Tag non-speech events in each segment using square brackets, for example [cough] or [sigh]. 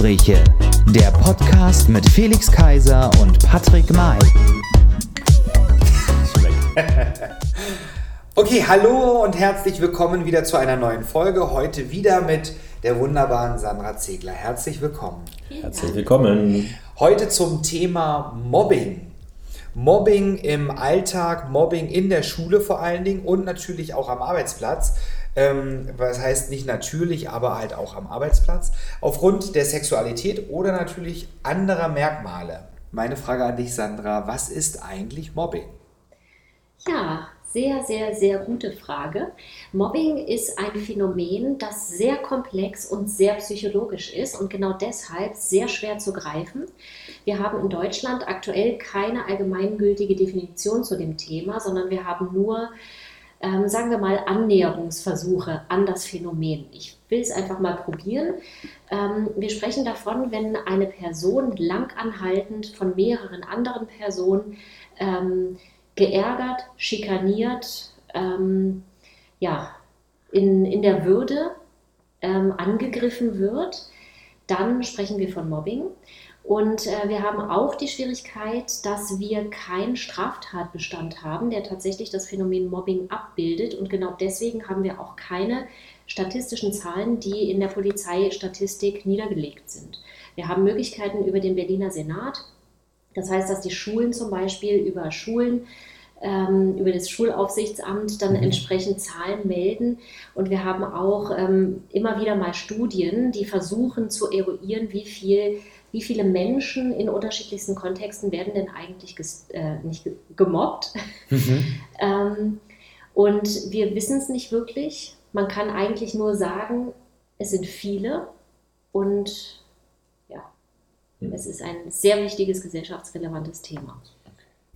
Elterngespräche, der Podcast mit Felix Kaiser und Patrick May. [laughs] Okay, hallo und herzlich willkommen wieder zu einer neuen Folge. Heute wieder mit der wunderbaren Sandra Zegler. Herzlich willkommen. Herzlich willkommen. Heute zum Thema Mobbing. Mobbing im Alltag, Mobbing in der Schule vor allen Dingen und natürlich auch am Arbeitsplatz. Ähm, was heißt nicht natürlich, aber halt auch am Arbeitsplatz. Aufgrund der Sexualität oder natürlich anderer Merkmale. Meine Frage an dich, Sandra, was ist eigentlich Mobbing? Ja, sehr, sehr, sehr gute Frage. Mobbing ist ein Phänomen, das sehr komplex und sehr psychologisch ist und genau deshalb sehr schwer zu greifen. Wir haben in Deutschland aktuell keine allgemeingültige Definition zu dem Thema, sondern wir haben nur, ähm, sagen wir mal, Annäherungsversuche an das Phänomen. Ich will es einfach mal probieren. Ähm, wir sprechen davon, wenn eine Person langanhaltend von mehreren anderen Personen ähm, geärgert, schikaniert, ähm, ja, in, in der Würde ähm, angegriffen wird, dann sprechen wir von Mobbing. Und äh, wir haben auch die Schwierigkeit, dass wir keinen Straftatbestand haben, der tatsächlich das Phänomen Mobbing abbildet. Und genau deswegen haben wir auch keine statistischen Zahlen, die in der Polizeistatistik niedergelegt sind. Wir haben Möglichkeiten über den Berliner Senat. Das heißt, dass die Schulen zum Beispiel über Schulen ähm, über das Schulaufsichtsamt dann mhm. entsprechend Zahlen melden. Und wir haben auch ähm, immer wieder mal Studien, die versuchen zu eruieren, wie viel wie viele Menschen in unterschiedlichsten Kontexten werden denn eigentlich äh, nicht gemobbt. Mhm. [laughs] ähm, und wir wissen es nicht wirklich. Man kann eigentlich nur sagen, es sind viele und ja, mhm. es ist ein sehr wichtiges gesellschaftsrelevantes Thema.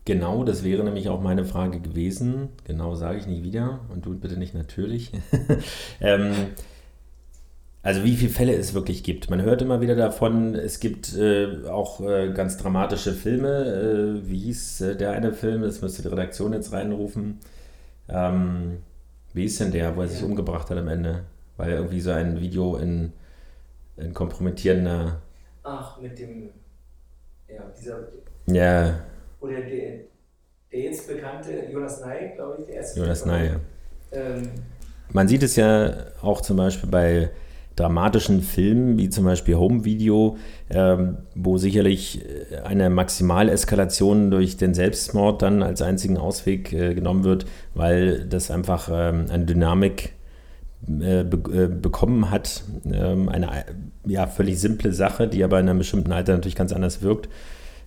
Genau, das wäre nämlich auch meine Frage gewesen. Genau sage ich nicht wieder und du bitte nicht natürlich. [laughs] ähm, also wie viele Fälle es wirklich gibt. Man hört immer wieder davon, es gibt äh, auch äh, ganz dramatische Filme. Äh, wie hieß äh, der eine Film? Das müsste die Redaktion jetzt reinrufen. Ähm, wie ist denn der, wo er sich umgebracht hat am Ende? Weil er irgendwie so ein Video in, in kompromittierender... Ach, mit dem... Ja, dieser... Ja oder der, der jetzt bekannte Jonas Ney, glaube ich, der erste. Jonas Ney, ja. Ähm, Man sieht es ja auch zum Beispiel bei dramatischen Filmen, wie zum Beispiel Home Video, ähm, wo sicherlich eine Maximaleskalation durch den Selbstmord dann als einzigen Ausweg äh, genommen wird, weil das einfach ähm, eine Dynamik äh, be äh, bekommen hat. Ähm, eine ja, völlig simple Sache, die aber in einem bestimmten Alter natürlich ganz anders wirkt.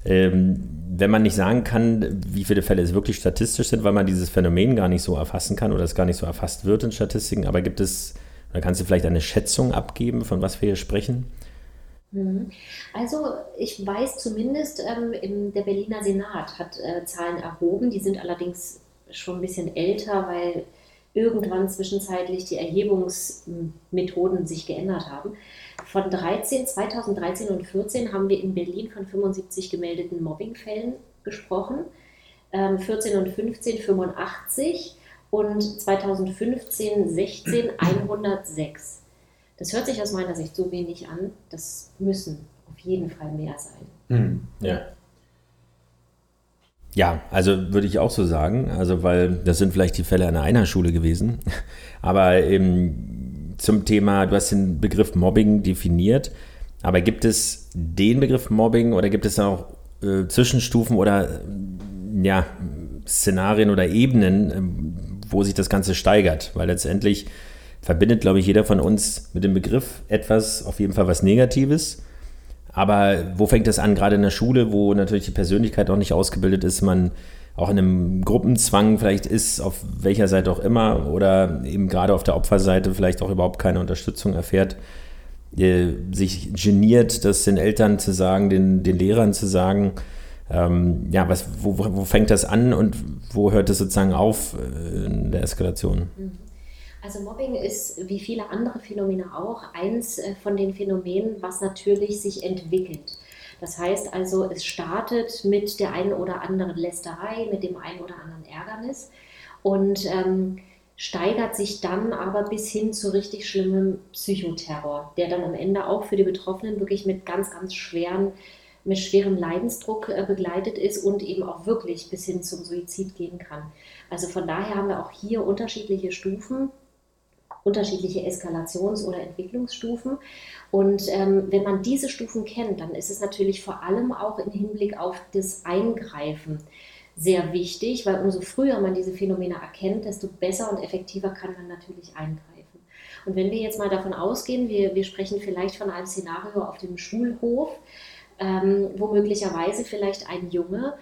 Ähm, wenn man nicht sagen kann, wie viele Fälle es wirklich statistisch sind, weil man dieses Phänomen gar nicht so erfassen kann oder es gar nicht so erfasst wird in Statistiken, aber gibt es, oder kannst du vielleicht eine Schätzung abgeben, von was wir hier sprechen? Mhm. Also ich weiß zumindest, ähm, der Berliner Senat hat äh, Zahlen erhoben, die sind allerdings schon ein bisschen älter, weil irgendwann zwischenzeitlich die Erhebungsmethoden sich geändert haben. Von 13, 2013 und 2014 haben wir in Berlin von 75 gemeldeten Mobbingfällen gesprochen, 14 ähm, und 15 85 und 2015, 16 106. Das hört sich aus meiner Sicht so wenig an. Das müssen auf jeden Fall mehr sein. Hm, ja. Ja, also würde ich auch so sagen, also weil das sind vielleicht die Fälle einer Einheitsschule gewesen, [laughs] aber eben zum Thema, du hast den Begriff Mobbing definiert, aber gibt es den Begriff Mobbing oder gibt es auch äh, Zwischenstufen oder ja, Szenarien oder Ebenen, äh, wo sich das Ganze steigert? Weil letztendlich verbindet, glaube ich, jeder von uns mit dem Begriff etwas, auf jeden Fall was Negatives. Aber wo fängt das an, gerade in der Schule, wo natürlich die Persönlichkeit auch nicht ausgebildet ist, man auch in einem Gruppenzwang vielleicht ist, auf welcher Seite auch immer, oder eben gerade auf der Opferseite vielleicht auch überhaupt keine Unterstützung erfährt, äh, sich geniert, das den Eltern zu sagen, den, den Lehrern zu sagen, ähm, ja, was, wo, wo fängt das an und wo hört es sozusagen auf äh, in der Eskalation? Mhm. Also Mobbing ist wie viele andere Phänomene auch eins äh, von den Phänomenen, was natürlich sich entwickelt. Das heißt also, es startet mit der einen oder anderen Lästerei, mit dem einen oder anderen Ärgernis. Und ähm, steigert sich dann aber bis hin zu richtig schlimmem Psychoterror, der dann am Ende auch für die Betroffenen wirklich mit ganz, ganz schweren, mit schwerem Leidensdruck äh, begleitet ist und eben auch wirklich bis hin zum Suizid gehen kann. Also von daher haben wir auch hier unterschiedliche Stufen, unterschiedliche Eskalations- oder Entwicklungsstufen. Und ähm, wenn man diese Stufen kennt, dann ist es natürlich vor allem auch im Hinblick auf das Eingreifen sehr wichtig, weil umso früher man diese Phänomene erkennt, desto besser und effektiver kann man natürlich eingreifen. Und wenn wir jetzt mal davon ausgehen, wir, wir sprechen vielleicht von einem Szenario auf dem Schulhof, ähm, wo möglicherweise vielleicht ein Junge,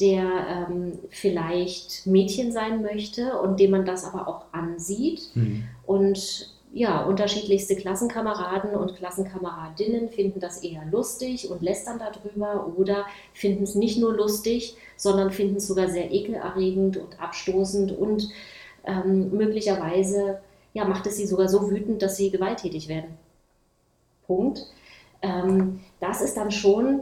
der ähm, vielleicht Mädchen sein möchte und dem man das aber auch ansieht mhm. und ja, unterschiedlichste Klassenkameraden und Klassenkameradinnen finden das eher lustig und lästern darüber oder finden es nicht nur lustig, sondern finden es sogar sehr ekelerregend und abstoßend und ähm, möglicherweise ja, macht es sie sogar so wütend, dass sie gewalttätig werden. Punkt. Ähm, das ist dann schon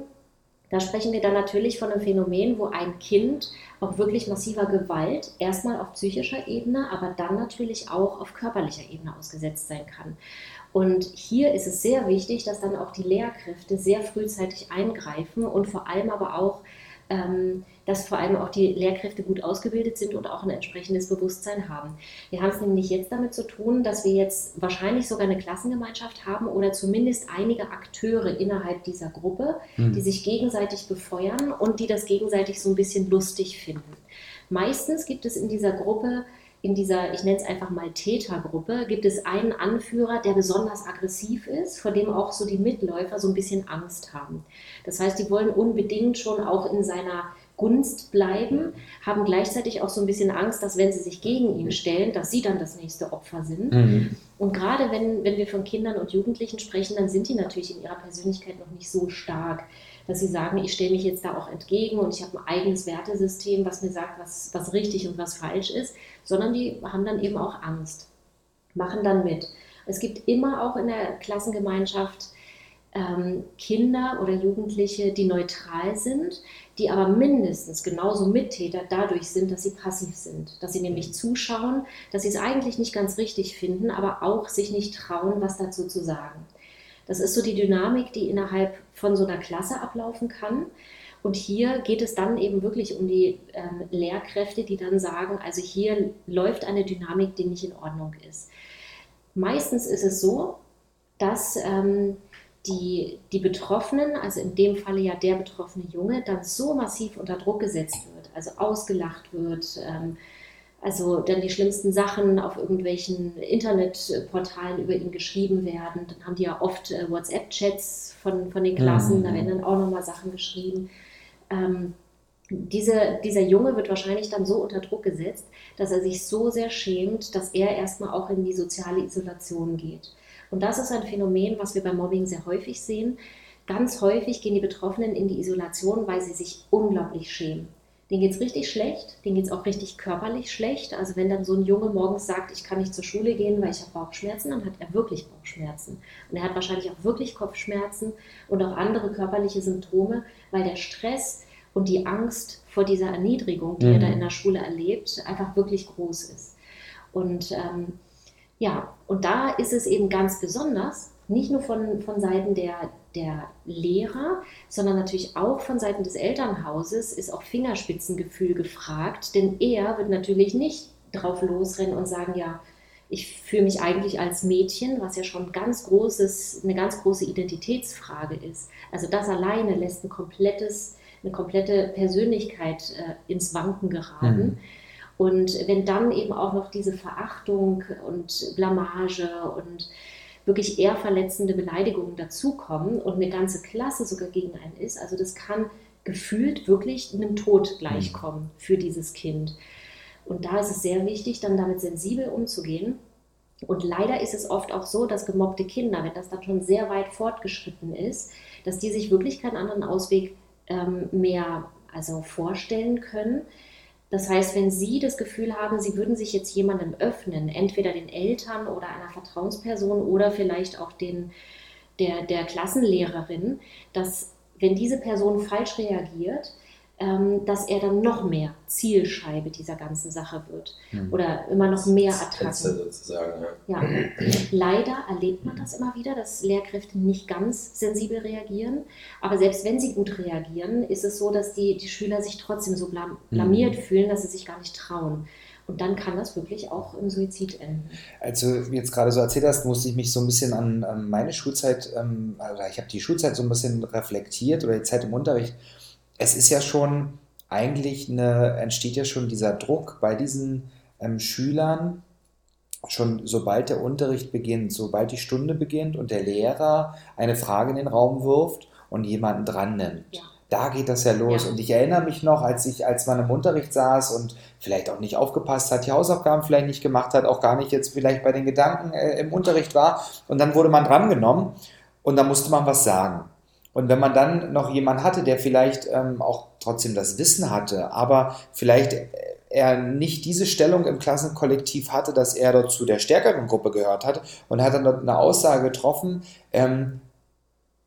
da sprechen wir dann natürlich von einem Phänomen, wo ein Kind auch wirklich massiver Gewalt erstmal auf psychischer Ebene, aber dann natürlich auch auf körperlicher Ebene ausgesetzt sein kann. Und hier ist es sehr wichtig, dass dann auch die Lehrkräfte sehr frühzeitig eingreifen und vor allem aber auch dass vor allem auch die Lehrkräfte gut ausgebildet sind und auch ein entsprechendes Bewusstsein haben. Wir haben es nämlich jetzt damit zu tun, dass wir jetzt wahrscheinlich sogar eine Klassengemeinschaft haben oder zumindest einige Akteure innerhalb dieser Gruppe, mhm. die sich gegenseitig befeuern und die das gegenseitig so ein bisschen lustig finden. Meistens gibt es in dieser Gruppe in dieser, ich nenne es einfach mal Tätergruppe, gibt es einen Anführer, der besonders aggressiv ist, vor dem auch so die Mitläufer so ein bisschen Angst haben. Das heißt, die wollen unbedingt schon auch in seiner Gunst bleiben, haben gleichzeitig auch so ein bisschen Angst, dass wenn sie sich gegen ihn stellen, dass sie dann das nächste Opfer sind. Mhm. Und gerade wenn, wenn wir von Kindern und Jugendlichen sprechen, dann sind die natürlich in ihrer Persönlichkeit noch nicht so stark, dass sie sagen, ich stelle mich jetzt da auch entgegen und ich habe ein eigenes Wertesystem, was mir sagt, was, was richtig und was falsch ist, sondern die haben dann eben auch Angst, machen dann mit. Es gibt immer auch in der Klassengemeinschaft ähm, Kinder oder Jugendliche, die neutral sind, die aber mindestens genauso Mittäter dadurch sind, dass sie passiv sind, dass sie nämlich zuschauen, dass sie es eigentlich nicht ganz richtig finden, aber auch sich nicht trauen, was dazu zu sagen. Das ist so die Dynamik, die innerhalb von so einer Klasse ablaufen kann. Und hier geht es dann eben wirklich um die ähm, Lehrkräfte, die dann sagen, also hier läuft eine Dynamik, die nicht in Ordnung ist. Meistens ist es so, dass ähm, die, die Betroffenen, also in dem Falle ja der betroffene Junge, dann so massiv unter Druck gesetzt wird, also ausgelacht wird, ähm, also dann die schlimmsten Sachen auf irgendwelchen Internetportalen über ihn geschrieben werden. Dann haben die ja oft äh, WhatsApp-Chats von, von den Klassen, mhm. da werden dann auch nochmal Sachen geschrieben. Ähm, diese, dieser Junge wird wahrscheinlich dann so unter Druck gesetzt, dass er sich so sehr schämt, dass er erstmal auch in die soziale Isolation geht. Und das ist ein Phänomen, was wir beim Mobbing sehr häufig sehen. Ganz häufig gehen die Betroffenen in die Isolation, weil sie sich unglaublich schämen. Denen geht es richtig schlecht, denen geht es auch richtig körperlich schlecht. Also wenn dann so ein Junge morgens sagt, ich kann nicht zur Schule gehen, weil ich habe Bauchschmerzen, dann hat er wirklich Bauchschmerzen. Und er hat wahrscheinlich auch wirklich Kopfschmerzen und auch andere körperliche Symptome, weil der Stress und die Angst vor dieser Erniedrigung, die mhm. er da in der Schule erlebt, einfach wirklich groß ist. Und ähm, ja, und da ist es eben ganz besonders, nicht nur von, von Seiten der, der Lehrer, sondern natürlich auch von Seiten des Elternhauses ist auch Fingerspitzengefühl gefragt, denn er wird natürlich nicht drauf losrennen und sagen, ja, ich fühle mich eigentlich als Mädchen, was ja schon ganz großes, eine ganz große Identitätsfrage ist. Also das alleine lässt ein komplettes, eine komplette Persönlichkeit äh, ins Wanken geraten. Mhm. Und wenn dann eben auch noch diese Verachtung und Blamage und wirklich eher verletzende Beleidigungen dazukommen und eine ganze Klasse sogar gegen einen ist, also das kann gefühlt wirklich einem Tod gleichkommen für dieses Kind. Und da ist es sehr wichtig, dann damit sensibel umzugehen. Und leider ist es oft auch so, dass gemobbte Kinder, wenn das dann schon sehr weit fortgeschritten ist, dass die sich wirklich keinen anderen Ausweg ähm, mehr also vorstellen können, das heißt, wenn Sie das Gefühl haben, Sie würden sich jetzt jemandem öffnen, entweder den Eltern oder einer Vertrauensperson oder vielleicht auch den, der, der Klassenlehrerin, dass wenn diese Person falsch reagiert, dass er dann noch mehr Zielscheibe dieser ganzen Sache wird oder immer noch mehr Attacken. sozusagen. Ja. Ja, leider erlebt man das immer wieder, dass Lehrkräfte nicht ganz sensibel reagieren. Aber selbst wenn sie gut reagieren, ist es so, dass die, die Schüler sich trotzdem so blam blamiert fühlen, dass sie sich gar nicht trauen. Und dann kann das wirklich auch im Suizid enden. Als du jetzt gerade so erzählt hast, musste ich mich so ein bisschen an, an meine Schulzeit, ähm, oder ich habe die Schulzeit so ein bisschen reflektiert oder die Zeit im Unterricht. Es ist ja schon eigentlich eine, entsteht ja schon dieser Druck bei diesen ähm, Schülern, schon sobald der Unterricht beginnt, sobald die Stunde beginnt und der Lehrer eine Frage in den Raum wirft und jemanden dran nimmt. Ja. Da geht das ja los. Ja. Und ich erinnere mich noch, als ich, als man im Unterricht saß und vielleicht auch nicht aufgepasst hat, die Hausaufgaben vielleicht nicht gemacht hat, auch gar nicht jetzt vielleicht bei den Gedanken äh, im Unterricht war. Und dann wurde man drangenommen und dann musste man was sagen. Und wenn man dann noch jemanden hatte, der vielleicht ähm, auch trotzdem das Wissen hatte, aber vielleicht äh, er nicht diese Stellung im Klassenkollektiv hatte, dass er dort zu der stärkeren Gruppe gehört hat und hat dann dort eine Aussage getroffen, ähm,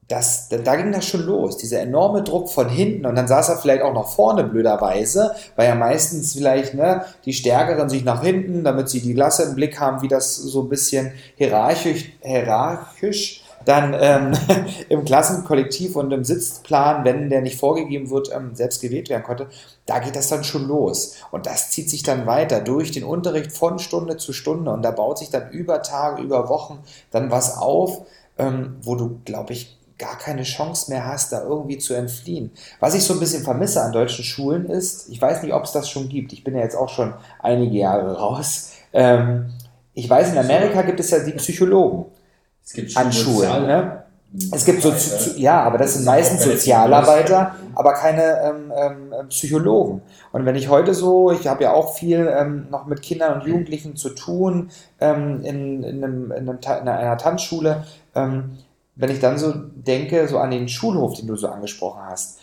das, da, ging das schon los, dieser enorme Druck von hinten und dann saß er vielleicht auch noch vorne blöderweise, weil ja meistens vielleicht ne, die Stärkeren sich nach hinten, damit sie die Klasse im Blick haben, wie das so ein bisschen hierarchisch, hierarchisch dann ähm, [laughs] im Klassenkollektiv und im Sitzplan, wenn der nicht vorgegeben wird, ähm, selbst gewählt werden konnte, da geht das dann schon los. Und das zieht sich dann weiter durch den Unterricht von Stunde zu Stunde und da baut sich dann über Tage, über Wochen dann was auf, ähm, wo du, glaube ich, gar keine Chance mehr hast, da irgendwie zu entfliehen. Was ich so ein bisschen vermisse an deutschen Schulen ist, ich weiß nicht, ob es das schon gibt, ich bin ja jetzt auch schon einige Jahre raus, ähm, ich weiß, in Amerika gibt es ja die Psychologen Es gibt an Schulen. Ne? Es gibt so, zu- ja, aber das sind meistens Sozialarbeiter, aber keine ähm, ähm, Psychologen. Und wenn ich heute so, ich habe ja auch viel ähm, noch mit Kindern und Jugendlichen zu tun ähm, in, in, einem, in, einem, in einer Tanzschule, ähm, wenn ich dann so denke, so an den Schulhof, den du so angesprochen hast,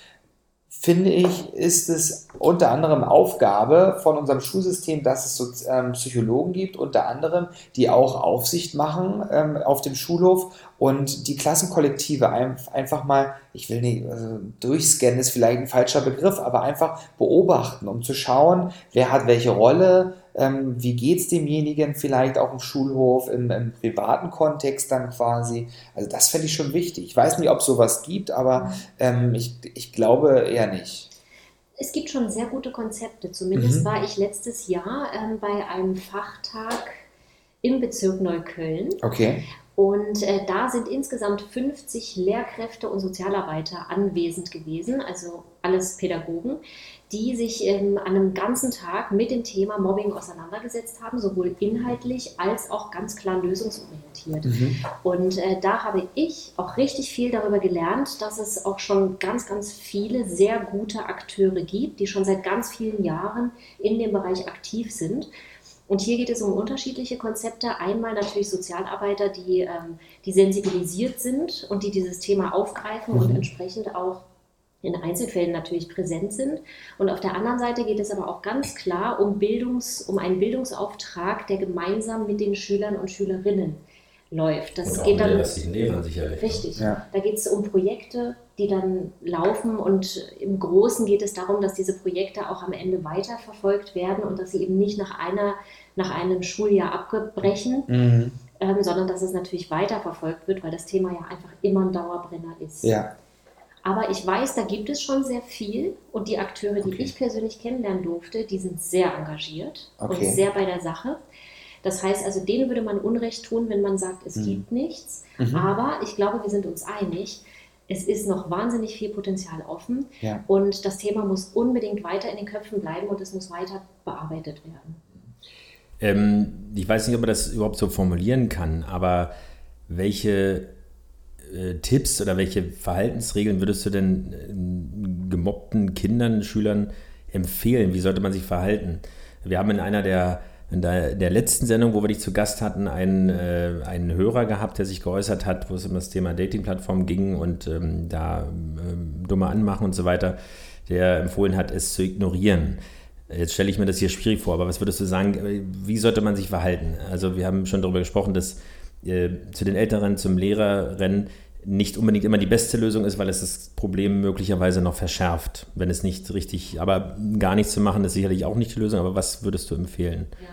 finde ich, ist es unter anderem Aufgabe von unserem Schulsystem, dass es so ähm, Psychologen gibt, unter anderem, die auch Aufsicht machen ähm, auf dem Schulhof und die Klassenkollektive ein, einfach mal, ich will nicht, also durchscannen ist vielleicht ein falscher Begriff, aber einfach beobachten, um zu schauen, wer hat welche Rolle, ähm, wie geht es demjenigen vielleicht auch im Schulhof, im, im privaten Kontext dann quasi. Also das fände ich schon wichtig. Ich weiß nicht, ob es sowas gibt, aber ähm, ich, ich glaube eher nicht. Es gibt schon sehr gute Konzepte. Zumindest Mhm. war ich letztes Jahr ähm, bei einem Fachtag im Bezirk Neukölln. Okay. Und äh, da sind insgesamt 50 Lehrkräfte und Sozialarbeiter anwesend gewesen, also alles Pädagogen, die sich ähm, an einem ganzen Tag mit dem Thema Mobbing auseinandergesetzt haben, sowohl inhaltlich als auch ganz klar lösungsorientiert. Und äh, da habe ich auch richtig viel darüber gelernt, dass es auch schon ganz, ganz viele sehr gute Akteure gibt, die schon seit ganz vielen Jahren in dem Bereich aktiv sind. Und hier geht es um unterschiedliche Konzepte. Einmal natürlich Sozialarbeiter, die, ähm, die sensibilisiert sind und die dieses Thema aufgreifen und Mhm. entsprechend auch in Einzelfällen natürlich präsent sind. Und auf der anderen Seite geht es aber auch ganz klar um, Bildungs-, um einen Bildungsauftrag, der gemeinsam mit den Schülern und Schülerinnen läuft. Das Und auch geht mit dann Lehrern sicherlich. Richtig. Ja. Da geht es um Projekte, die dann laufen und im Großen geht es darum, dass diese Projekte auch am Ende weiterverfolgt werden und dass sie eben nicht nach, einer, nach einem Schuljahr abgebrechen, Mhm. ähm, sondern dass es natürlich weiterverfolgt wird, weil das Thema ja einfach immer ein Dauerbrenner ist. Ja. Aber ich weiß, da gibt es schon sehr viel und die Akteure, die Okay. ich persönlich kennenlernen durfte, die sind sehr engagiert Okay. und sehr bei der Sache. Das heißt also, denen würde man Unrecht tun, wenn man sagt, es Mhm. gibt nichts. Mhm. Aber ich glaube, wir sind uns einig, es ist noch wahnsinnig viel Potenzial offen Ja. und das Thema muss unbedingt weiter in den Köpfen bleiben und es muss weiter bearbeitet werden. Ähm, ich weiß nicht, ob man das überhaupt so formulieren kann, aber welche äh, Tipps oder welche Verhaltensregeln würdest du denn äh, gemobbten Kindern, Schülern empfehlen? Wie sollte man sich verhalten? Wir haben in einer der, in der, der letzten Sendung, wo wir dich zu Gast hatten, einen, äh, einen Hörer gehabt, der sich geäußert hat, wo es um das Thema Dating-Plattform ging und ähm, da ähm, dumme Anmachen und so weiter, der empfohlen hat, es zu ignorieren. Jetzt stelle ich mir das hier schwierig vor, aber was würdest du sagen, wie sollte man sich verhalten? Also wir haben schon darüber gesprochen, dass äh, zu den Älteren, zum Lehrer rennen, nicht unbedingt immer die beste Lösung ist, weil es das Problem möglicherweise noch verschärft, wenn es nicht richtig, aber gar nichts zu machen ist sicherlich auch nicht die Lösung, aber was würdest du empfehlen? Ja.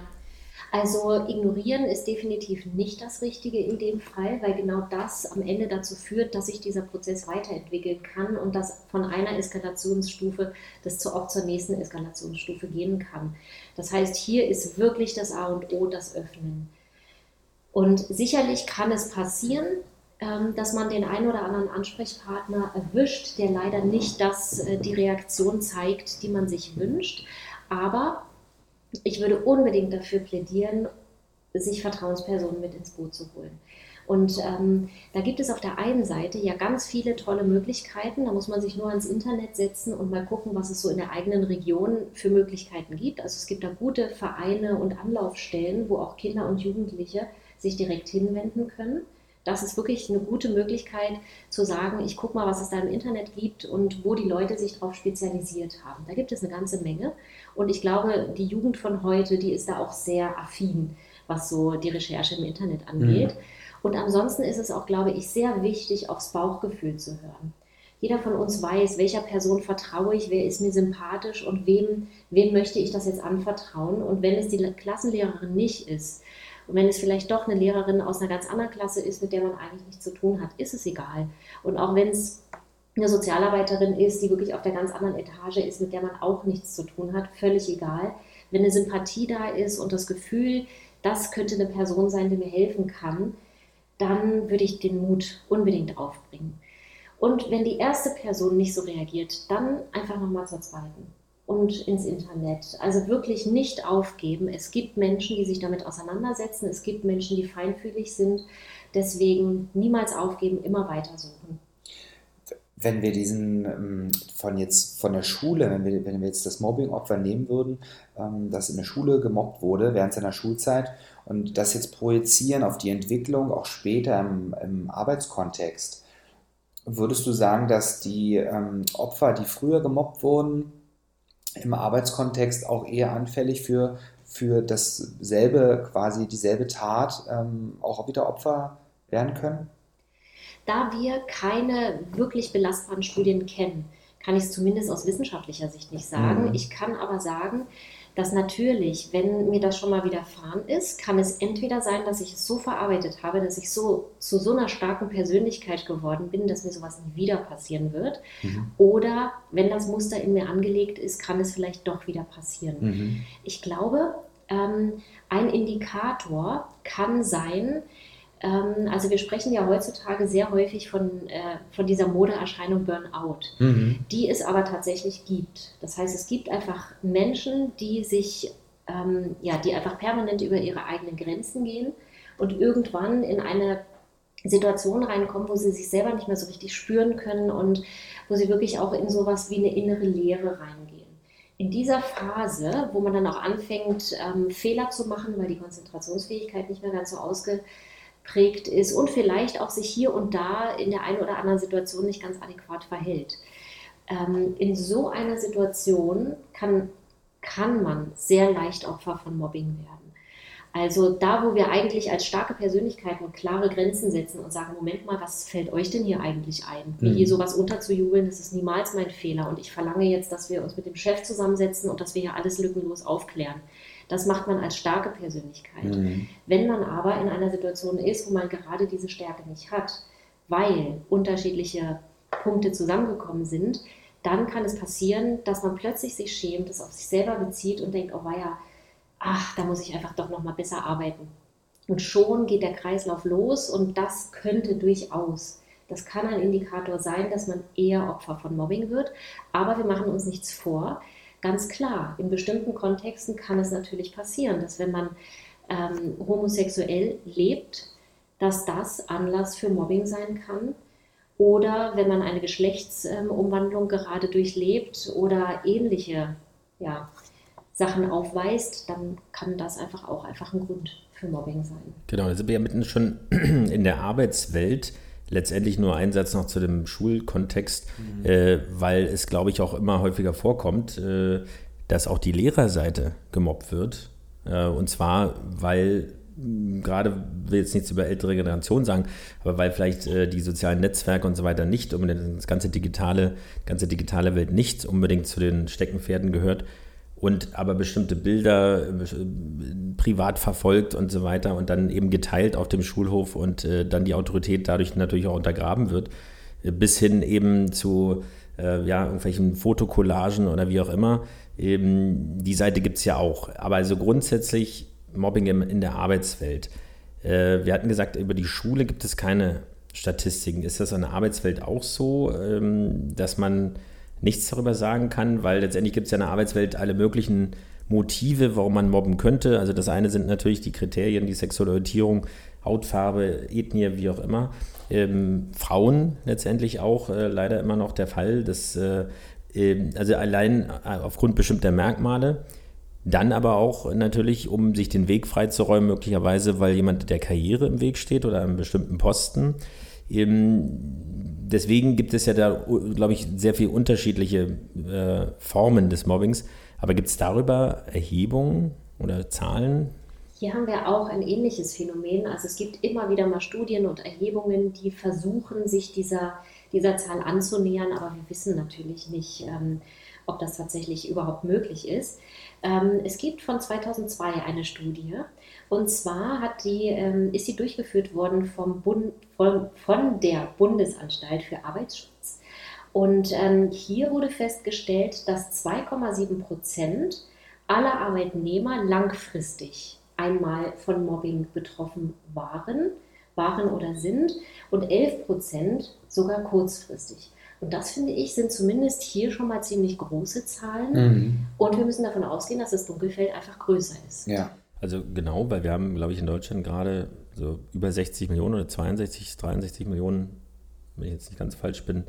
Also ignorieren ist definitiv nicht das Richtige in dem Fall, weil genau das am Ende dazu führt, dass sich dieser Prozess weiterentwickeln kann und dass von einer Eskalationsstufe das zu, auch zur nächsten Eskalationsstufe gehen kann. Das heißt, hier ist wirklich das A und O das Öffnen. Und sicherlich kann es passieren, ähm, dass man den einen oder anderen Ansprechpartner erwischt, der leider nicht das, äh, die Reaktion zeigt, die man sich wünscht. Aber ich würde unbedingt dafür plädieren, sich Vertrauenspersonen mit ins Boot zu holen. Und ähm, da gibt es auf der einen Seite ja ganz viele tolle Möglichkeiten. Da muss man sich nur ans Internet setzen und mal gucken, was es so in der eigenen Region für Möglichkeiten gibt. Also es gibt da gute Vereine und Anlaufstellen, wo auch Kinder und Jugendliche sich direkt hinwenden können das ist wirklich eine gute Möglichkeit zu sagen, ich gucke mal, was es da im Internet gibt und wo die Leute sich darauf spezialisiert haben. Da gibt es eine ganze Menge. Und ich glaube, die Jugend von heute, die ist da auch sehr affin, was so die Recherche im Internet angeht. Mhm. Und ansonsten ist es auch, glaube ich, sehr wichtig, aufs Bauchgefühl zu hören. Jeder von uns weiß, welcher Person vertraue ich, wer ist mir sympathisch und wem, wem möchte ich das jetzt anvertrauen. Und wenn es die Klassenlehrerin nicht ist, und wenn es vielleicht doch eine Lehrerin aus einer ganz anderen Klasse ist, mit der man eigentlich nichts zu tun hat, ist es egal. Und auch wenn es eine Sozialarbeiterin ist, die wirklich auf der ganz anderen Etage ist, mit der man auch nichts zu tun hat, völlig egal. Wenn eine Sympathie da ist und das Gefühl, das könnte eine Person sein, die mir helfen kann, dann würde ich den Mut unbedingt aufbringen. Und wenn die erste Person nicht so reagiert, dann einfach nochmal zur zweiten und ins Internet. Also wirklich nicht aufgeben. Es gibt Menschen, die sich damit auseinandersetzen. Es gibt Menschen, die feinfühlig sind. Deswegen niemals aufgeben, immer weitersuchen. Wenn wir diesen ähm, von jetzt von der Schule, wenn wir, wenn wir jetzt das Mobbing-Opfer nehmen würden, ähm, das in der Schule gemobbt wurde während seiner Schulzeit und das jetzt projizieren auf die Entwicklung auch später im, im Arbeitskontext, würdest du sagen, dass die ähm, Opfer, die früher gemobbt wurden, im Arbeitskontext auch eher anfällig für, für dasselbe, quasi dieselbe Tat ähm, auch wieder Opfer werden können? Da wir keine wirklich belastbaren Studien kennen, kann ich es zumindest aus wissenschaftlicher Sicht nicht sagen. Mhm. Ich kann aber sagen, dass natürlich, wenn mir das schon mal widerfahren ist, kann es entweder sein, dass ich es so verarbeitet habe, dass ich so zu so einer starken Persönlichkeit geworden bin, dass mir sowas nie wieder passieren wird. Mhm. Oder wenn das Muster in mir angelegt ist, kann es vielleicht doch wieder passieren. Mhm. Ich glaube, ähm, ein Indikator kann sein, also wir sprechen ja heutzutage sehr häufig von, äh, von dieser Modeerscheinung Burnout, mhm. die es aber tatsächlich gibt. Das heißt, es gibt einfach Menschen, die sich, ähm, ja, die einfach permanent über ihre eigenen Grenzen gehen und irgendwann in eine Situation reinkommen, wo sie sich selber nicht mehr so richtig spüren können und wo sie wirklich auch in sowas wie eine innere Leere reingehen. In dieser Phase, wo man dann auch anfängt, ähm, Fehler zu machen, weil die Konzentrationsfähigkeit nicht mehr ganz so ausge geprägt ist und vielleicht auch sich hier und da in der einen oder anderen Situation nicht ganz adäquat verhält. Ähm, in so einer Situation kann, kann man sehr leicht Opfer von Mobbing werden. Also da, wo wir eigentlich als starke Persönlichkeiten klare Grenzen setzen und sagen, Moment mal, was fällt euch denn hier eigentlich ein? Mir mhm. hier sowas unterzujubeln, das ist niemals mein Fehler und ich verlange jetzt, dass wir uns mit dem Chef zusammensetzen und dass wir hier alles lückenlos aufklären. Das macht man als starke Persönlichkeit. Mhm. Wenn man aber in einer Situation ist, wo man gerade diese Stärke nicht hat, weil unterschiedliche Punkte zusammengekommen sind, dann kann es passieren, dass man plötzlich sich schämt, es auf sich selber bezieht und denkt, oh weia, ach, da muss ich einfach doch noch mal besser arbeiten. Und schon geht der Kreislauf los und das könnte durchaus, das kann ein Indikator sein, dass man eher Opfer von Mobbing wird. Aber wir machen uns nichts vor. Ganz klar, in bestimmten Kontexten kann es natürlich passieren, dass wenn man ähm, homosexuell lebt, dass das Anlass für Mobbing sein kann. Oder wenn man eine Geschlechtsumwandlung ähm, gerade durchlebt oder ähnliche ja, Sachen aufweist, dann kann das einfach auch einfach ein Grund für Mobbing sein. Genau, da sind wir ja mitten schon [clears throat] in der Arbeitswelt letztendlich nur ein Satz noch zu dem Schulkontext, mhm. äh, weil es, glaube ich, auch immer häufiger vorkommt, äh, dass auch die Lehrerseite gemobbt wird. Äh, und zwar, weil gerade will jetzt nichts über ältere Generationen sagen, aber weil vielleicht äh, die sozialen Netzwerke und so weiter nicht unbedingt das ganze digitale, ganze digitale Welt nicht unbedingt zu den Steckenpferden gehört und aber bestimmte Bilder äh, privat verfolgt und so weiter und dann eben geteilt auf dem Schulhof und äh, dann die Autorität dadurch natürlich auch untergraben wird, äh, bis hin eben zu äh, ja, irgendwelchen Fotokollagen oder wie auch immer. Eben, die Seite gibt es ja auch. Aber also grundsätzlich Mobbing in der Arbeitswelt. Äh, wir hatten gesagt, über die Schule gibt es keine Statistiken. Ist das in der Arbeitswelt auch so, ähm, dass man nichts darüber sagen kann? Weil letztendlich gibt es ja in der Arbeitswelt alle möglichen Motive, warum man mobben könnte. Also das eine sind natürlich die Kriterien, die sexuelle Hautfarbe, Ethnie, wie auch immer. Ähm, Frauen letztendlich auch äh, leider immer noch der Fall. Dass, äh, äh, also allein äh, aufgrund bestimmter Merkmale dann aber auch natürlich, um sich den Weg freizuräumen, möglicherweise, weil jemand der Karriere im Weg steht oder einem bestimmten Posten. Deswegen gibt es ja da, glaube ich, sehr viele unterschiedliche äh, Formen des Mobbings. Aber gibt es darüber Erhebungen oder Zahlen? Hier haben wir auch ein ähnliches Phänomen. Also es gibt immer wieder mal Studien und Erhebungen, die versuchen, sich dieser, dieser Zahl anzunähern, aber wir wissen natürlich nicht, ähm, ob das tatsächlich überhaupt möglich ist. Ähm, es gibt von 2002 eine Studie und zwar hat die, ähm, ist sie durchgeführt worden vom Bund, von, von der Bundesanstalt für Arbeitsschutz. Und ähm, hier wurde festgestellt, dass 2,7 Prozent aller Arbeitnehmer langfristig einmal von Mobbing betroffen waren, waren oder sind und 11 Prozent sogar kurzfristig. Und das finde ich, sind zumindest hier schon mal ziemlich große Zahlen. Mhm. Und wir müssen davon ausgehen, dass das Dunkelfeld einfach größer ist. Ja. Also genau, weil wir haben, glaube ich, in Deutschland gerade so über 60 Millionen oder 62, 63 Millionen, wenn ich jetzt nicht ganz falsch bin,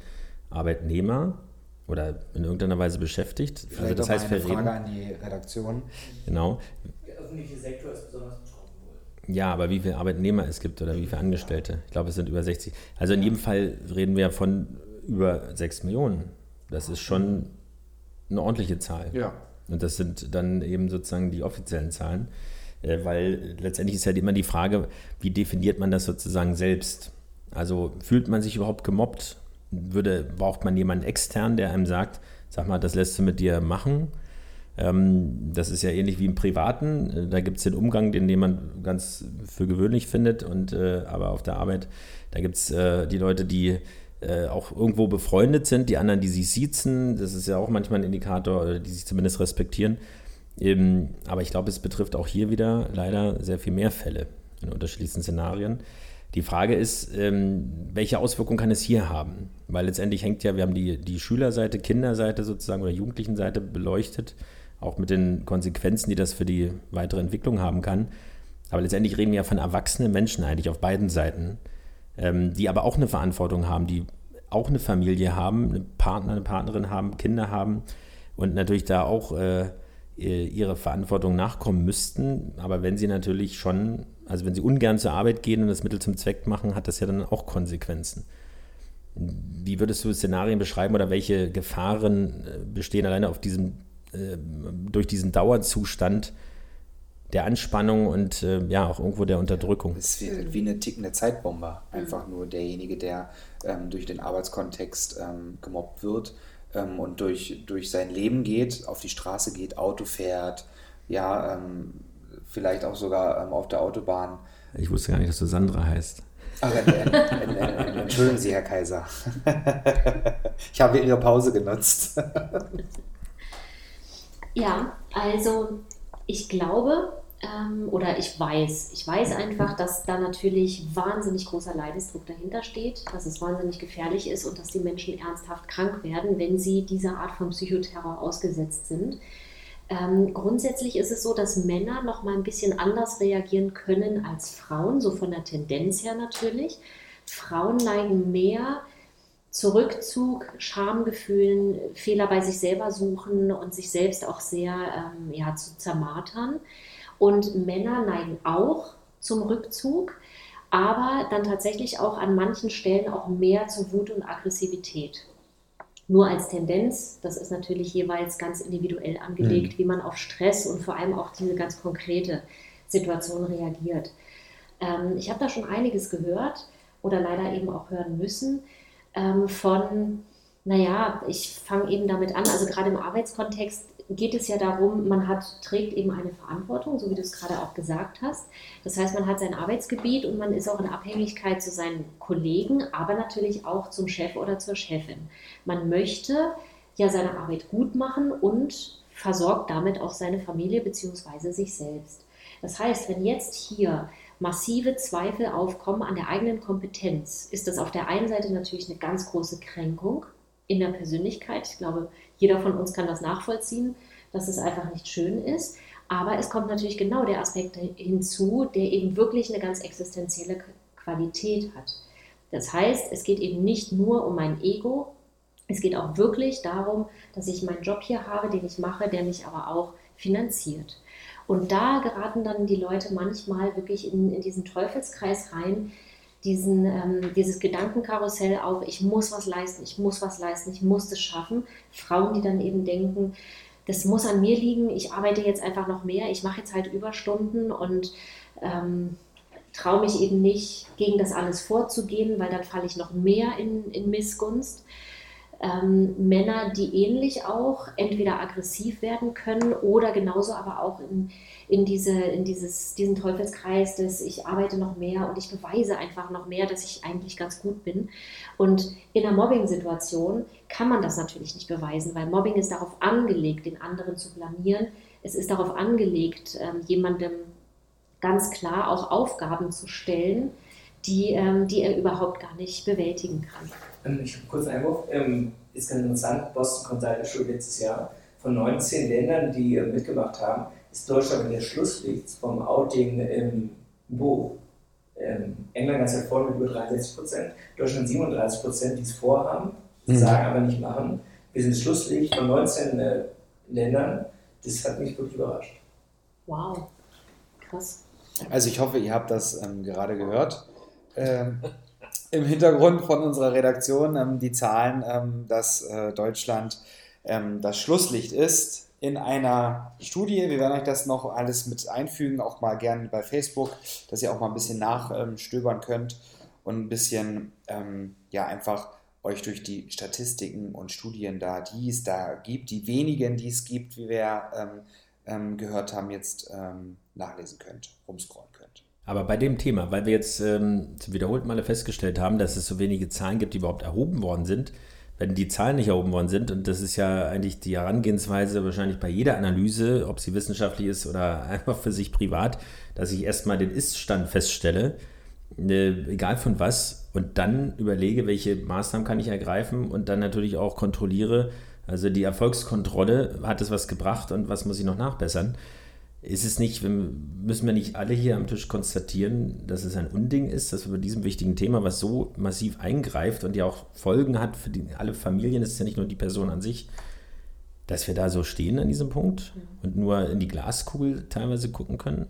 Arbeitnehmer oder in irgendeiner Weise beschäftigt. Also Vielleicht also das heißt, eine Frage an die Redaktion. Genau. Der öffentliche Sektor ist besonders betroffen. Ja, aber wie viele Arbeitnehmer es gibt oder wie viele Angestellte? Ich glaube, es sind über 60. Also in jedem Fall reden wir von über 6 Millionen. Das ist schon eine ordentliche Zahl. Ja. Und das sind dann eben sozusagen die offiziellen Zahlen, äh, weil letztendlich ist ja immer die Frage, wie definiert man das sozusagen selbst? Also fühlt man sich überhaupt gemobbt? Würde, braucht man jemanden extern, der einem sagt, sag mal, das lässt du mit dir machen? Ähm, das ist ja ähnlich wie im Privaten. Da gibt es den Umgang, den jemand ganz für gewöhnlich findet. Und äh, aber auf der Arbeit, da gibt es äh, die Leute, die äh, auch irgendwo befreundet sind, die anderen, die sich siezen, das ist ja auch manchmal ein Indikator, die sich zumindest respektieren. Ähm, aber ich glaube, es betrifft auch hier wieder leider sehr viel mehr Fälle in unterschiedlichsten Szenarien. Die Frage ist, ähm, welche Auswirkungen kann es hier haben? Weil letztendlich hängt ja, wir haben die, die Schülerseite, Kinderseite sozusagen oder Jugendlichenseite beleuchtet, auch mit den Konsequenzen, die das für die weitere Entwicklung haben kann. Aber letztendlich reden wir ja von erwachsenen Menschen eigentlich auf beiden Seiten ähm, die aber auch eine Verantwortung haben, die auch eine Familie haben, einen Partner, eine Partnerin haben, Kinder haben und natürlich da auch äh, ihre Verantwortung nachkommen müssten. Aber wenn sie natürlich schon, also wenn sie ungern zur Arbeit gehen und das Mittel zum Zweck machen, hat das ja dann auch Konsequenzen. Wie würdest du Szenarien beschreiben oder welche Gefahren äh, bestehen alleine auf diesem, äh, durch diesen Dauerzustand der Anspannung und äh, ja auch irgendwo der Unterdrückung. Es ist wie, eine tickende Zeitbombe. Einfach nur derjenige, der ähm, durch den Arbeitskontext ähm, gemobbt wird ähm, und durch, durch sein Leben geht, auf die Straße geht, Auto fährt, ja, ähm, vielleicht auch sogar ähm, auf der Autobahn. Ich wusste gar nicht, dass du Sandra heißt. Ach, entschuldigen Sie, Herr Kaiser. [laughs] ich habe Ihre Pause genutzt. ja, also ich glaube ähm, oder ich weiß, ich weiß einfach, dass da natürlich wahnsinnig großer Leidensdruck dahinter steht, dass es wahnsinnig gefährlich ist und dass die Menschen ernsthaft krank werden, wenn sie dieser Art von Psychoterror ausgesetzt sind. Ähm, grundsätzlich ist es so, dass Männer noch mal ein bisschen anders reagieren können als Frauen, so von der Tendenz her natürlich. Frauen neigen mehr Zurückzug, Schamgefühlen, Fehler bei sich selber suchen und sich selbst auch sehr ähm, ja, zu zermartern. Und Männer neigen auch zum Rückzug, aber dann tatsächlich auch an manchen Stellen auch mehr zu Wut und Aggressivität. Nur als Tendenz, das ist natürlich jeweils ganz individuell angelegt, mhm. wie man auf Stress und vor allem auch diese ganz konkrete Situation reagiert. Ähm, ich habe da schon einiges gehört oder leider eben auch hören müssen ähm, von, naja, ich fange eben damit an, also gerade im Arbeitskontext geht es ja darum, man hat, trägt eben eine Verantwortung, so wie du es gerade auch gesagt hast. Das heißt, man hat sein Arbeitsgebiet und man ist auch in Abhängigkeit zu seinen Kollegen, aber natürlich auch zum Chef oder zur Chefin. Man möchte ja seine Arbeit gut machen und versorgt damit auch seine Familie bzw. sich selbst. Das heißt, wenn jetzt hier massive Zweifel aufkommen an der eigenen Kompetenz, ist das auf der einen Seite natürlich eine ganz große Kränkung in der Persönlichkeit. Ich glaube, jeder von uns kann das nachvollziehen, dass es einfach nicht schön ist. Aber es kommt natürlich genau der Aspekt hinzu, der eben wirklich eine ganz existenzielle Qualität hat. Das heißt, es geht eben nicht nur um mein Ego, es geht auch wirklich darum, dass ich meinen Job hier habe, den ich mache, der mich aber auch finanziert. Und da geraten dann die Leute manchmal wirklich in, in diesen Teufelskreis rein, diesen, ähm, dieses Gedankenkarussell auf, ich muss was leisten, ich muss was leisten, ich muss das schaffen. Frauen, die dann eben denken, das muss an mir liegen, ich arbeite jetzt einfach noch mehr, ich mache jetzt halt Überstunden und ähm, traue mich eben nicht, gegen das alles vorzugehen, weil dann falle ich noch mehr in, in Missgunst ähm, Männer, die ähnlich auch entweder aggressiv werden können oder genauso aber auch in, in, diese, in dieses, diesen Teufelskreis, dass ich arbeite noch mehr und ich beweise einfach noch mehr, dass ich eigentlich ganz gut bin. Und in einer Mobbing-Situation kann man das natürlich nicht beweisen, weil Mobbing ist darauf angelegt, den anderen zu blamieren. Es ist darauf angelegt, ähm, jemandem ganz klar auch Aufgaben zu stellen, die, ähm, die er überhaupt gar nicht bewältigen kann. Ähm, ich habe kurz einen Einwurf. Ähm, ist ganz interessant, Boston Consulting Show letztes Jahr. Von 19 Ländern, die äh, mitgemacht haben, ist Deutschland in der Schlusslicht vom Outing im Bo. Ähm, England ganz weit vorne mit über 63 Prozent, Deutschland 37 Prozent, die es vorhaben, mhm. sagen aber nicht machen. Wir sind Schlusslicht von 19 äh, Ländern. Das hat mich wirklich überrascht. Wow, krass. Also ich hoffe, ihr habt das ähm, gerade gehört. Ähm, im Hintergrund von unserer Redaktion ähm, die Zahlen, ähm, dass äh, Deutschland ähm, das Schlusslicht ist in einer Studie. Wir werden euch das noch alles mit einfügen, auch mal gerne bei Facebook, dass ihr auch mal ein bisschen nachstöbern könnt und ein bisschen ähm, ja einfach euch durch die Statistiken und Studien da, die es da gibt, die wenigen, die es gibt, wie wir ähm, ähm, gehört haben, jetzt nachlesen könnt, rumscrollen. Aber bei dem Thema, weil wir jetzt ähm, zum wiederholten Male festgestellt haben, dass es so wenige Zahlen gibt, die überhaupt erhoben worden sind, wenn die Zahlen nicht erhoben worden sind, und das ist ja eigentlich die Herangehensweise wahrscheinlich bei jeder Analyse, ob sie wissenschaftlich ist oder [laughs] einfach für sich privat, dass ich erstmal den Ist-Stand feststelle, äh, egal von was, und dann überlege, welche Maßnahmen kann ich ergreifen und dann natürlich auch kontrolliere, also die Erfolgskontrolle, hat es was gebracht und was muss ich noch nachbessern ist es nicht, müssen wir nicht alle hier am Tisch konstatieren, dass es ein Unding ist, dass wir bei diesem wichtigen Thema, was so massiv eingreift und ja auch Folgen hat für die, alle Familien, das ist ja nicht nur die Person an sich, dass wir da so stehen an diesem Punkt und nur in die Glaskugel teilweise gucken können?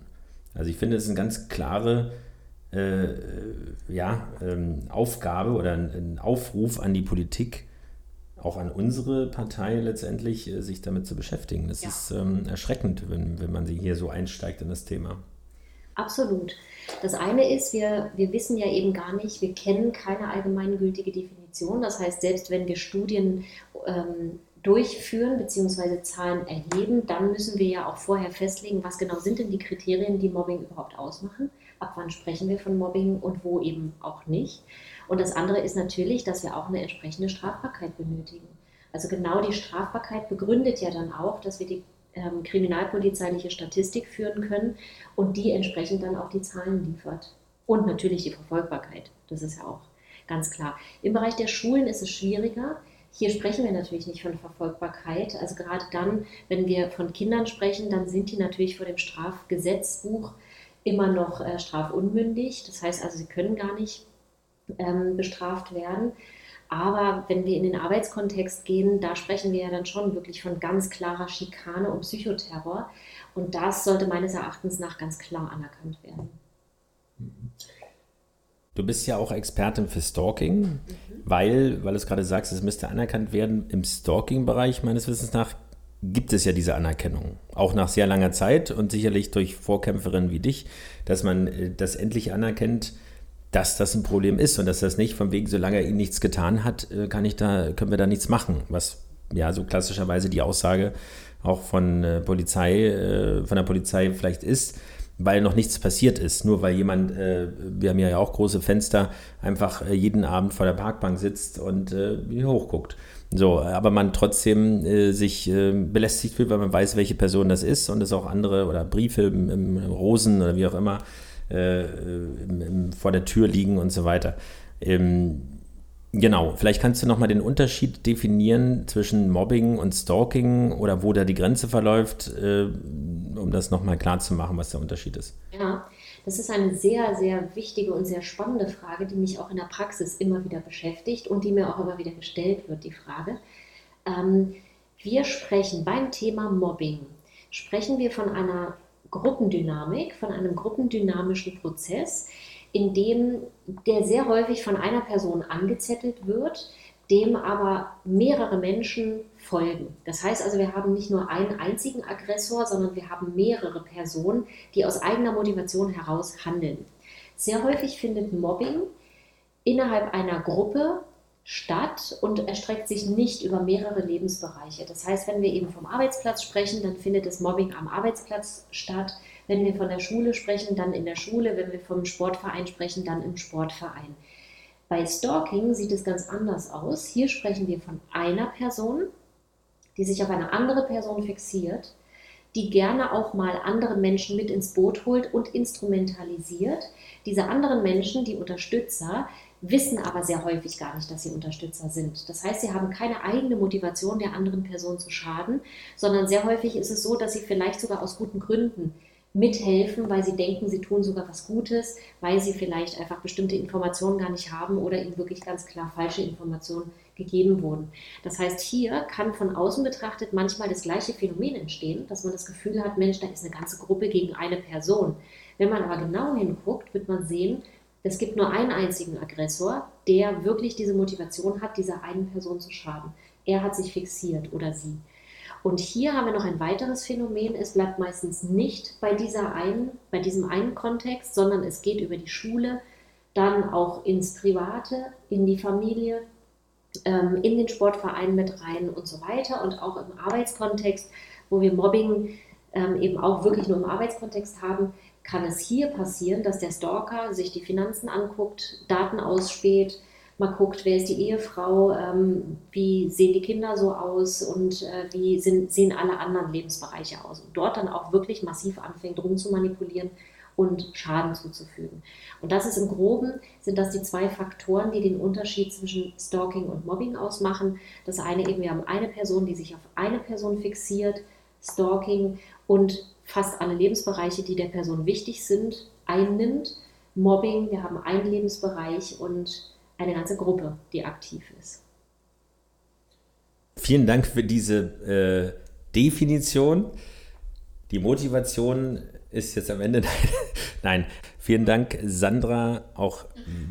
Also ich finde, es ist eine ganz klare äh, ja, ähm, Aufgabe oder ein, ein Aufruf an die Politik, auch an unsere Partei letztendlich, äh, sich damit zu beschäftigen. Das ja. ist ähm, erschreckend, wenn, wenn man sie hier so einsteigt in das Thema. Absolut. Das eine ist, wir, wir wissen ja eben gar nicht, wir kennen keine allgemeingültige Definition. Das heißt, selbst wenn wir Studien ähm, durchführen bzw. Zahlen erheben, dann müssen wir ja auch vorher festlegen, was genau sind denn die Kriterien, die Mobbing überhaupt ausmachen. Ab wann sprechen wir von Mobbing und wo eben auch nicht. Und das andere ist natürlich, dass wir auch eine entsprechende Strafbarkeit benötigen. Also genau die Strafbarkeit begründet ja dann auch, dass wir die ähm, kriminalpolizeiliche Statistik führen können und die entsprechend dann auch die Zahlen liefert. Und natürlich die Verfolgbarkeit. Das ist ja auch ganz klar. Im Bereich der Schulen ist es schwieriger. Hier sprechen wir natürlich nicht von Verfolgbarkeit. Also gerade dann, wenn wir von Kindern sprechen, dann sind die natürlich vor dem Strafgesetzbuch immer noch äh, strafunmündig. Das heißt also, sie können gar nicht ähm, bestraft werden. Aber wenn wir in den Arbeitskontext gehen, da sprechen wir ja dann schon wirklich von ganz klarer Schikane und Psychoterror. Und das sollte meines Erachtens nach ganz klar anerkannt werden. Du bist ja auch Expertin für Stalking, mhm. weil, weil du es gerade sagst, es müsste anerkannt werden. Im Stalking-Bereich meines Wissens nach gibt es ja diese Anerkennung. Auch nach sehr langer Zeit und sicherlich durch Vorkämpferinnen wie dich, dass man äh, das endlich anerkennt, dass das ein Problem ist und dass das nicht von wegen, solange er ihnen nichts getan hat, äh, kann ich da, können wir da nichts machen. Was ja so klassischerweise die Aussage auch von äh, Polizei, äh, von der Polizei vielleicht ist, weil noch nichts passiert ist. Nur weil jemand, äh, wir haben ja auch große Fenster, einfach äh, jeden Abend vor der Parkbank sitzt und äh, hochguckt. So, aber man trotzdem äh, sich äh, belästigt fühlt, weil man weiß, welche Person das ist und es auch andere oder Briefe im, im Rosen oder wie auch immer äh, vor der Tür liegen und so weiter. Ähm, genau, vielleicht kannst du nochmal den Unterschied definieren zwischen Mobbing und Stalking oder wo da die Grenze verläuft, äh, um das nochmal klar zu machen, was der Unterschied ist. Ja, das ist eine sehr, sehr wichtige und sehr spannende Frage, die mich auch in der Praxis immer wieder beschäftigt und die mir auch immer wieder gestellt wird, die Frage. Ähm, wir sprechen beim Thema Mobbing, sprechen wir von einer Gruppendynamik, von einem gruppendynamischen Prozess, in dem der sehr häufig von einer Person angezettelt wird, dem aber mehrere Menschen folgen. Das heißt also, wir haben nicht nur einen einzigen Aggressor, sondern wir haben mehrere Personen, die aus eigener Motivation heraus handeln. Sehr häufig findet Mobbing innerhalb einer Gruppe statt und erstreckt sich nicht über mehrere Lebensbereiche. Das heißt, wenn wir eben vom Arbeitsplatz sprechen, dann findet das Mobbing am Arbeitsplatz statt. Wenn wir von der Schule sprechen, dann in der Schule. Wenn wir vom Sportverein sprechen, dann im Sportverein. Bei Stalking sieht es ganz anders aus. Hier sprechen wir von einer Person, die sich auf eine andere Person fixiert, die gerne auch mal andere Menschen mit ins Boot holt und instrumentalisiert. Diese anderen Menschen, die Unterstützer, wissen aber sehr häufig gar nicht, dass sie Unterstützer sind. Das heißt, sie haben keine eigene Motivation, der anderen Person zu schaden, sondern sehr häufig ist es so, dass sie vielleicht sogar aus guten Gründen mithelfen, weil sie denken, sie tun sogar was Gutes, weil sie vielleicht einfach bestimmte Informationen gar nicht haben oder ihnen wirklich ganz klar falsche Informationen gegeben wurden. Das heißt, hier kann von außen betrachtet manchmal das gleiche Phänomen entstehen, dass man das Gefühl hat, Mensch, da ist eine ganze Gruppe gegen eine Person. Wenn man aber genau hinguckt, wird man sehen, es gibt nur einen einzigen Aggressor, der wirklich diese Motivation hat, dieser einen Person zu schaden. Er hat sich fixiert oder sie. Und hier haben wir noch ein weiteres Phänomen. Es bleibt meistens nicht bei, dieser einen, bei diesem einen Kontext, sondern es geht über die Schule, dann auch ins Private, in die Familie, ähm, in den Sportverein mit rein und so weiter. Und auch im Arbeitskontext, wo wir Mobbing ähm, eben auch wirklich nur im Arbeitskontext haben, kann es hier passieren, dass der Stalker sich die Finanzen anguckt, Daten ausspäht, mal guckt, wer ist die Ehefrau, ähm, wie sehen die Kinder so aus und äh, wie sind, sehen alle anderen Lebensbereiche aus. Und dort dann auch wirklich massiv anfängt, rum zu manipulieren und Schaden zuzufügen. Und das ist im Groben, sind das die zwei Faktoren, die den Unterschied zwischen Stalking und Mobbing ausmachen. Das eine eben, wir haben eine Person, die sich auf eine Person fixiert, Stalking und fast alle Lebensbereiche, die der Person wichtig sind, einnimmt. Mobbing, wir haben einen Lebensbereich und eine ganze Gruppe, die aktiv ist. Vielen Dank für diese äh, Definition. Die Motivation ist jetzt am Ende. [laughs] Nein, vielen Dank, Sandra, auch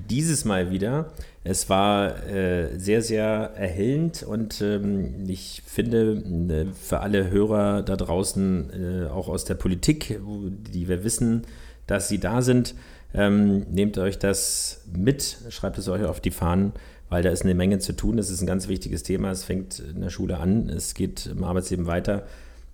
dieses Mal wieder. Es war äh, sehr, sehr erhellend und ähm, ich finde äh, für alle Hörer da draußen, äh, auch aus der Politik, die wir wissen, dass sie da sind, ähm, nehmt euch das mit, schreibt es euch auf die Fahnen, weil da ist eine Menge zu tun. Das ist ein ganz wichtiges Thema. Es fängt in der Schule an, es geht im Arbeitsleben weiter.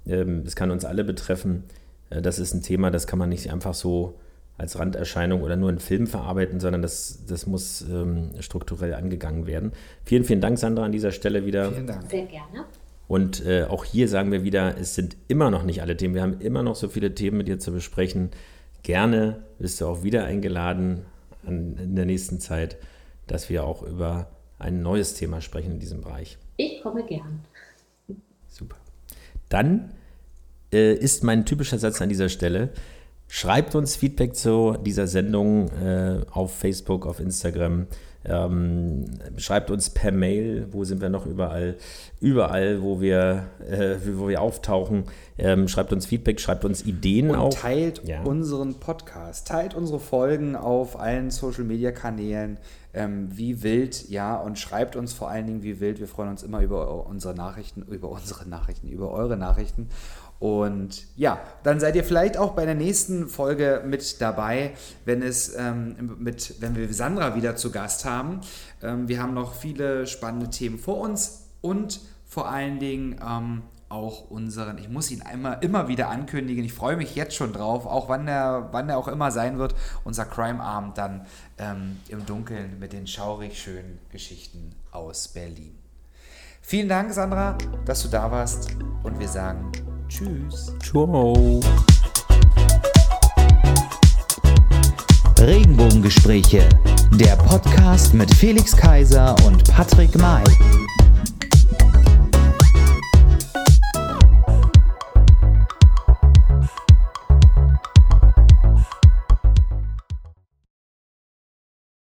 Ähm, es kann uns alle betreffen. Äh, das ist ein Thema, das kann man nicht einfach so als Randerscheinung oder nur in Filmen verarbeiten, sondern das, das muss ähm, strukturell angegangen werden. Vielen, vielen Dank, Sandra, an dieser Stelle wieder. Vielen Dank. Sehr gerne. Und äh, auch hier sagen wir wieder, es sind immer noch nicht alle Themen. Wir haben immer noch so viele Themen mit dir zu besprechen. Gerne bist du auch wieder eingeladen an, in der nächsten Zeit, dass wir auch über ein neues Thema sprechen in diesem Bereich. Ich komme gern. Super. Dann äh, ist mein typischer Satz an dieser Stelle, Schreibt uns Feedback zu dieser Sendung äh, auf Facebook, auf Instagram. Ähm, schreibt uns per Mail, wo sind wir noch überall, überall, wo wir, äh, wo wir auftauchen. Ähm, schreibt uns Feedback, schreibt uns Ideen und auch. teilt Ja. unseren Podcast, teilt unsere Folgen auf allen Social Media Kanälen, ähm, wie wild, ja, und schreibt uns vor allen Dingen wie wild. Wir freuen uns immer über unsere Nachrichten, über unsere Nachrichten, über eure Nachrichten. Und ja, dann seid ihr vielleicht auch bei der nächsten Folge mit dabei, wenn es ähm, mit, wenn wir Sandra wieder zu Gast haben. Ähm, wir haben noch viele spannende Themen vor uns und vor allen Dingen ähm, auch unseren, ich muss ihn einmal immer wieder ankündigen, ich freue mich jetzt schon drauf, auch wann der, wann der auch immer sein wird, unser Crime-Abend dann ähm, im Dunkeln mit den schaurig schönen Geschichten aus Berlin. Vielen Dank, Sandra, dass du da warst und wir sagen Tschüss. Ciao. Regenbogengespräche, der Podcast mit Felix Kaiser und Patrick May.